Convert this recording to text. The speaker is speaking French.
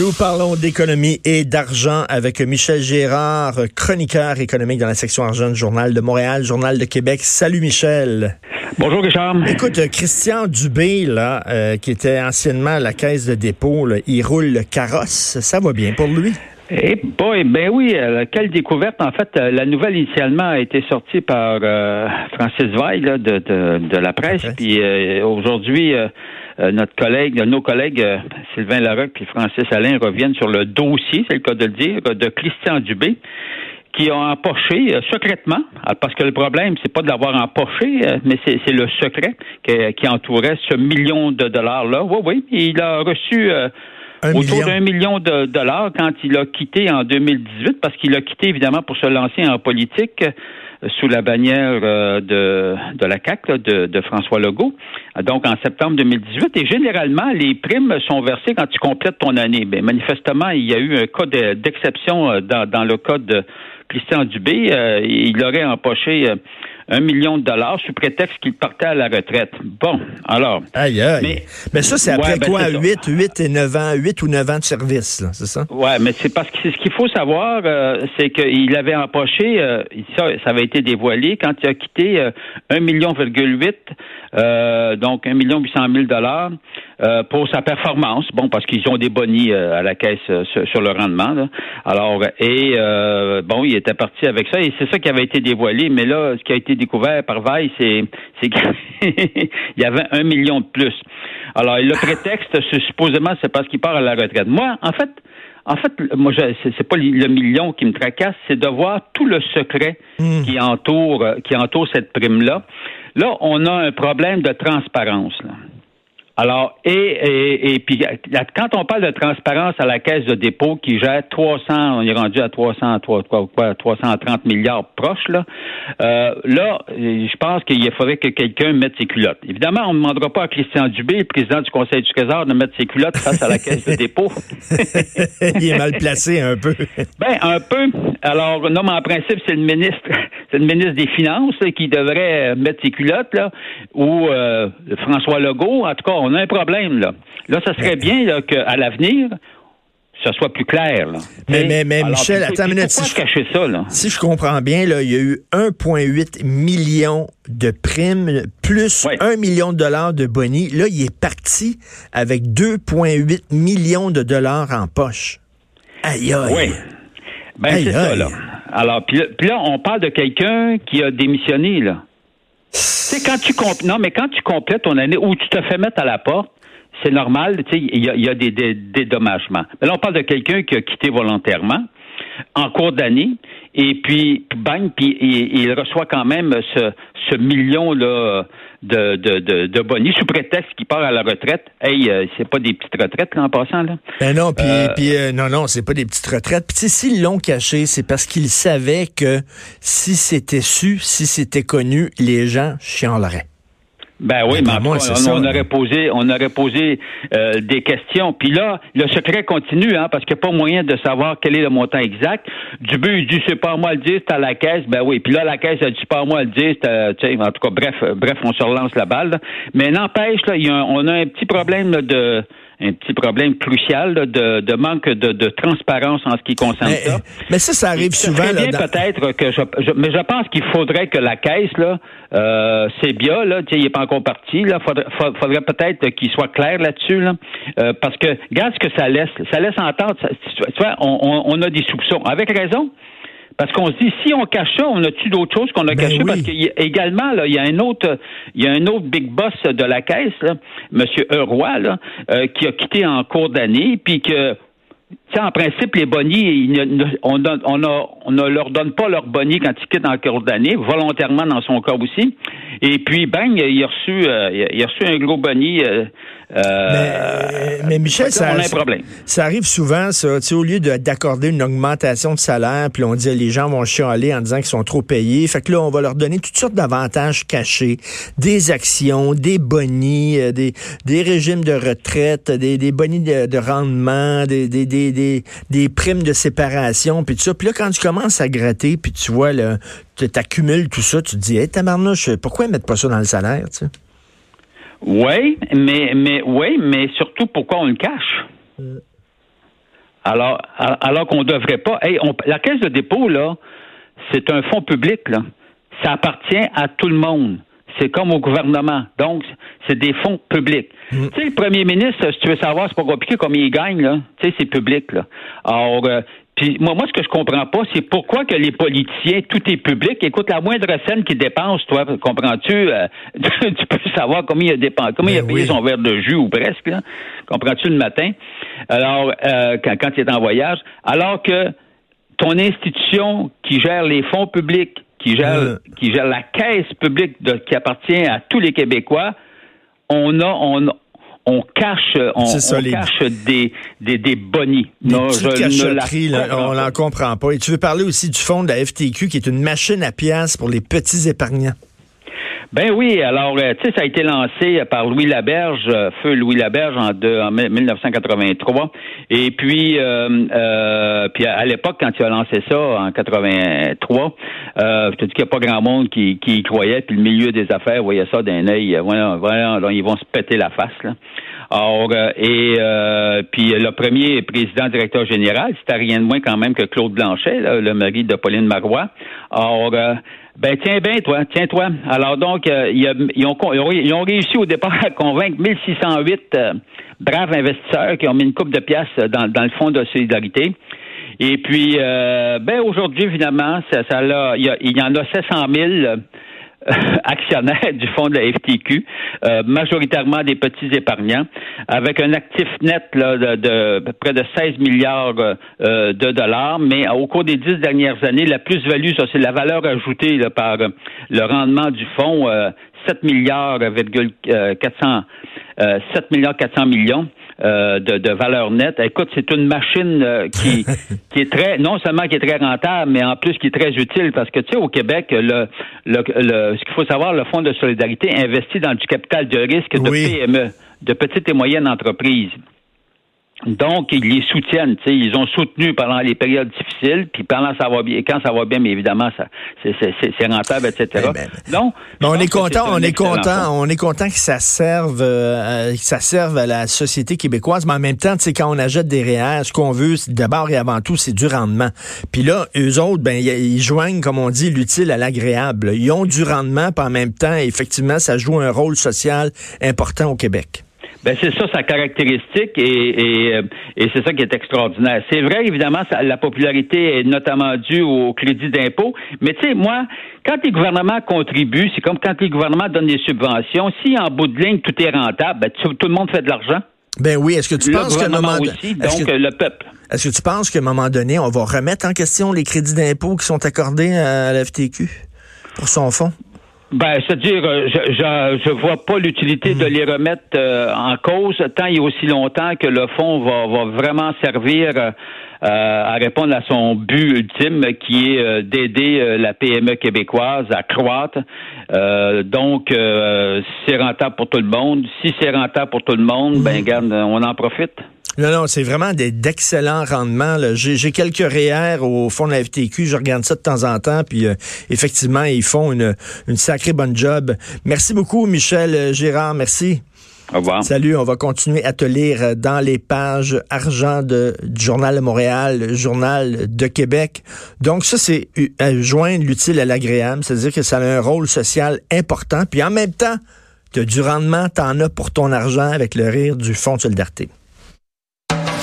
Nous parlons d'économie et d'argent avec Michel Gérard, chroniqueur économique dans la section argent du Journal de Montréal, Journal de Québec. Salut Michel. Bonjour Richard. Écoute, Christian Dubé, là, euh, qui était anciennement à la caisse de dépôt, il roule le carrosse. Ça va bien pour lui? Eh boy, ben oui, euh, quelle découverte. En fait, euh, la nouvelle initialement a été sortie par Francis Veil de, de, la presse. Puis aujourd'hui, notre collègue, nos collègues Sylvain Larocque et Francis Alain reviennent sur le dossier, c'est le cas de le dire, de Christian Dubé qui ont empoché euh, secrètement, ah, parce que le problème, c'est pas de l'avoir empoché, euh, mais c'est le secret qui entourait ce million de dollars-là. Oui, oui, il a reçu euh, autour d'un million de dollars quand il a quitté en 2018, parce qu'il a quitté évidemment pour se lancer en politique sous la bannière de, de la CAC de, de, François Legault, donc en septembre 2018. Et généralement, les primes sont versées quand tu complètes ton année. Mais manifestement, il y a eu un cas d'exception dans, dans le cas de Christian Dubé, euh, il aurait empoché euh, un million de dollars sous prétexte qu'il partait à la retraite. Bon, alors. Aïe, aïe. Mais, ça, c'est après ben, quoi? 8, 8 et 9 ans, 8 ou 9 ans de service, c'est ça? Oui, mais c'est parce que ce qu'il faut savoir, euh, c'est qu'il avait empoché, ça, ça avait été dévoilé quand il a quitté 1 million, donc 1 million 800 000 dollars euh, pour sa performance. Bon, parce qu'ils ont des bonnies euh, à la caisse euh, sur, le rendement. Alors, et bon, il était parti avec ça, et c'est ça qui avait été dévoilé. Mais là, ce qui a été découvert par c'est, c'est qu'il y avait un million de plus. Alors, le prétexte, supposément, c'est parce qu'il part à la retraite. Moi, en fait, en fait, moi, c'est pas le million qui me tracasse, c'est de voir tout le secret hmm. qui entoure qui entoure cette prime là. Là, on a un problème de transparence. Là. Alors, et, et, et puis, quand on parle de transparence à la caisse de dépôt qui gère 300, on est rendu à 300, quoi, quoi, 330 milliards proches, là, euh, là, je pense qu'il faudrait que quelqu'un mette ses culottes. Évidemment, on ne demandera pas à Christian Dubé, le président du Conseil du Trésor, de mettre ses culottes face à la caisse de dépôt. Il est mal placé un peu. ben, un peu. Alors, non, mais en principe, c'est le ministre, c'est le ministre des Finances qui devrait mettre ses culottes, là, ou euh, François Legault. En tout cas, on a un problème, là. Là, ça serait bien qu'à l'avenir, ça soit plus clair. Là. Mais, mais, mais Michel, attends une minute. Si je, cacher ça, là? si je comprends bien, là, il y a eu 1,8 million de primes plus 1 million de dollars de bonus. Là, il est parti avec 2,8 millions de dollars en poche. Aïe, aïe. Oui. Ben, c'est ça, là. Alors, puis là, on parle de quelqu'un qui a démissionné, là. Sais, quand tu non, mais quand tu complètes ton année ou tu te fais mettre à la porte, c'est normal, tu sais, il y a, des, dédommagements. Mais là, on parle de quelqu'un qui a quitté volontairement en cours d'année, et puis, bang, puis il, reçoit quand même ce, ce million-là de, de, de, bonus sous prétexte qu'il part à la retraite. Hey, euh, c'est pas des petites retraites là, en passant là. Ben non, puis euh, euh, non non, c'est pas des petites retraites. Puis s'ils l'ont caché, c'est parce qu'ils savaient que si c'était su, si c'était connu, les gens chialeraient. Ben oui, mais, on, aurait posé, on aurait posé euh, des questions. Puis là, le secret continue, hein, parce qu'il n'y a pas moyen de savoir quel est le montant exact. Du but, il dit c'est pas moi le dire, c'est à la caisse. Ben oui. Puis là, la caisse a dit pas moi le dire. En tout cas, bref, bref, on se relance la balle. Mais n'empêche, là, y a on a un petit problème de un petit problème crucial de, de, manque de, de, transparence en ce qui concerne ça. Mais ça, ça arrive souvent. Peut-être que je, mais je pense qu'il faudrait que la caisse là, euh, c'est bien là, il n'est pas encore parti là. Faudrait, faudrait peut-être qu'il soit clair là-dessus là, euh, parce que regarde ce que ça laisse. Ça laisse entendre. tu vois, on, on a des soupçons avec raison. Parce qu'on se dit, si on cache ça, on a-tu d'autres choses qu'on a ben cachées? Parce qu'également, il y a un autre, il y a un autre big boss de la caisse, là, M. Euroy, là, euh, qui a quitté en cours d'année, puis que en principe, les bonnies, on, ne leur donne pas leur bonnies quand ils quittent en cours d'année, volontairement dans son cas aussi. Et puis, bang, il a reçu, euh, il a reçu un gros bonnie euh, euh, mais, Michel, ça, ça arrive souvent, ça. Au lieu d'accorder une augmentation de salaire, puis on dit les gens vont chialer en disant qu'ils sont trop payés. Fait que là, on va leur donner toutes sortes d'avantages cachés, des actions, des bonnies, des, des régimes de retraite, des, des bonnies de, rendement, des, des, des, des, primes de séparation, puis tout ça. Puis là, quand tu commences à gratter, puis tu vois, tu accumules tout ça, tu te dis, hé, hey, tabarnouche, pourquoi mettent pas ça dans le salaire, tu sais? Oui, mais, mais, oui, mais surtout pourquoi on le cache? Alors, alors qu'on ne devrait pas. la caisse de dépôt, là, c'est un fonds public, là. Ça appartient à tout le monde. C'est comme au gouvernement. Donc, c'est des fonds publics. Mm. Tu sais, le premier ministre, si tu veux savoir, c'est pas compliqué combien il gagne, là. Tu sais, c'est public, là. Alors, euh, puis moi, moi, ce que je comprends pas, c'est pourquoi que les politiciens, tout est public. Écoute, la moindre scène qu'ils dépensent, toi, comprends-tu? Euh, tu peux savoir combien il a dépensé, combien il a ben payé son verre de jus ou presque, là. Comprends-tu le matin? Alors, euh, quand, quand il est en voyage. Alors que ton institution qui gère les fonds publics, qui gère, euh. qui gère la caisse publique qui appartient à tous les Québécois, on a, on, on cache, on, cache des, des, des bonnies. Des non, je on n'en comprend pas. Et tu veux parler aussi du fonds de la FTQ, qui est une machine à pièces pour les petits épargnants. Ben oui, alors, euh, tu sais, ça a été lancé par Louis Laberge, euh, feu Louis Laberge en, en 1983. Et puis, euh, euh, puis à, l'époque, quand tu as lancé ça en 83, euh, je te dis qu'il n'y a pas grand monde qui, qui y croyait, puis le milieu des affaires voyait ça d'un œil, voilà, voilà, ils vont se péter la face, là. Alors, et puis le premier président directeur général, c'était rien de moins quand même que Claude Blanchet, le mari de Pauline Marois. Alors, ben tiens bien, toi, tiens-toi. Alors donc, euh, ils, ont, ont, réussi au départ à convaincre 1608 euh, braves investisseurs qui ont mis une coupe de pièces dans, dans le fonds de solidarité. Et puis, euh, ben aujourd'hui, finalement, ça, ça il, y il y en a 700 000 actionnaires du fonds de la FTQ, euh, majoritairement des petits épargnants, avec un actif net là, de, près de 16 milliards euh, de dollars. Mais au cours des dix dernières années, la plus-value, ça c'est la valeur ajoutée par le rendement du fonds, 7 milliards, 400, 7 milliards 400 millions. Euh, de, de, valeur nette. Écoute, c'est une machine euh, qui, qui est très, non seulement qui est très rentable, mais en plus qui est très utile parce que, tu sais, au Québec, le, le, le ce qu'il faut savoir, le Fonds de solidarité investit dans du capital de risque de PME, de petites et moyennes entreprises. Donc, ils les soutiennent. sais, Ils ont soutenu pendant les périodes difficiles, puis pendant ça va bien, quand ça va bien, mais évidemment, ça, c'est, rentable, etc. Eh ben, non. Mais on est content, on est content, on est content que ça serve, euh, que ça serve à la société québécoise, mais en même temps, tu sais, quand on achète des REER, ce qu'on veut, d'abord et avant tout, c'est du rendement. Puis là, eux autres, ben, ils joignent, comme on dit, l'utile à l'agréable. Ils ont du rendement, puis en même temps, effectivement, ça joue un rôle social important au Québec. Ben c'est ça sa caractéristique et, et, euh, et c'est ça qui est extraordinaire. C'est vrai, évidemment, la popularité est notamment due au crédit d'impôt, mais tu sais, moi, quand les gouvernements contribuent, c'est comme quand les gouvernements donnent des subventions, si en bout de ligne tout est rentable, ben, tout, le monde fait de l'argent. Ben oui, est-ce que tu penses qu'à un moment aussi, donc le peuple. Est-ce que tu penses qu'à un moment donné, on va remettre en question les crédits d'impôt qui sont accordés à la FTQ pour son fonds? Ben, c'est-à-dire, euh, je, je, je vois pas l'utilité de hmm. les remettre euh, en cause tant et aussi longtemps que le fonds va, va vraiment servir euh, à répondre à son but ultime, qui est d'aider la PME québécoise à croître. donc, c'est rentable pour tout le monde. Si c'est rentable pour tout le monde, ben, hmm. garde, on en profite. Non, non, c'est vraiment d'excellents rendements. J'ai quelques REER au fond de la FTQ, je regarde ça de temps en temps, puis euh, effectivement, ils font une, une sacrée bonne job. Merci beaucoup, Michel euh, Gérard, merci. Au revoir. Salut, on va continuer à te lire dans les pages argent de, du Journal de Montréal, Journal de Québec. Donc ça, c'est euh, joindre l'utile à l'agréable, c'est-à-dire que ça a un rôle social important, puis en même temps, tu as du rendement, tu en as pour ton argent avec le rire du Fonds de solidarité.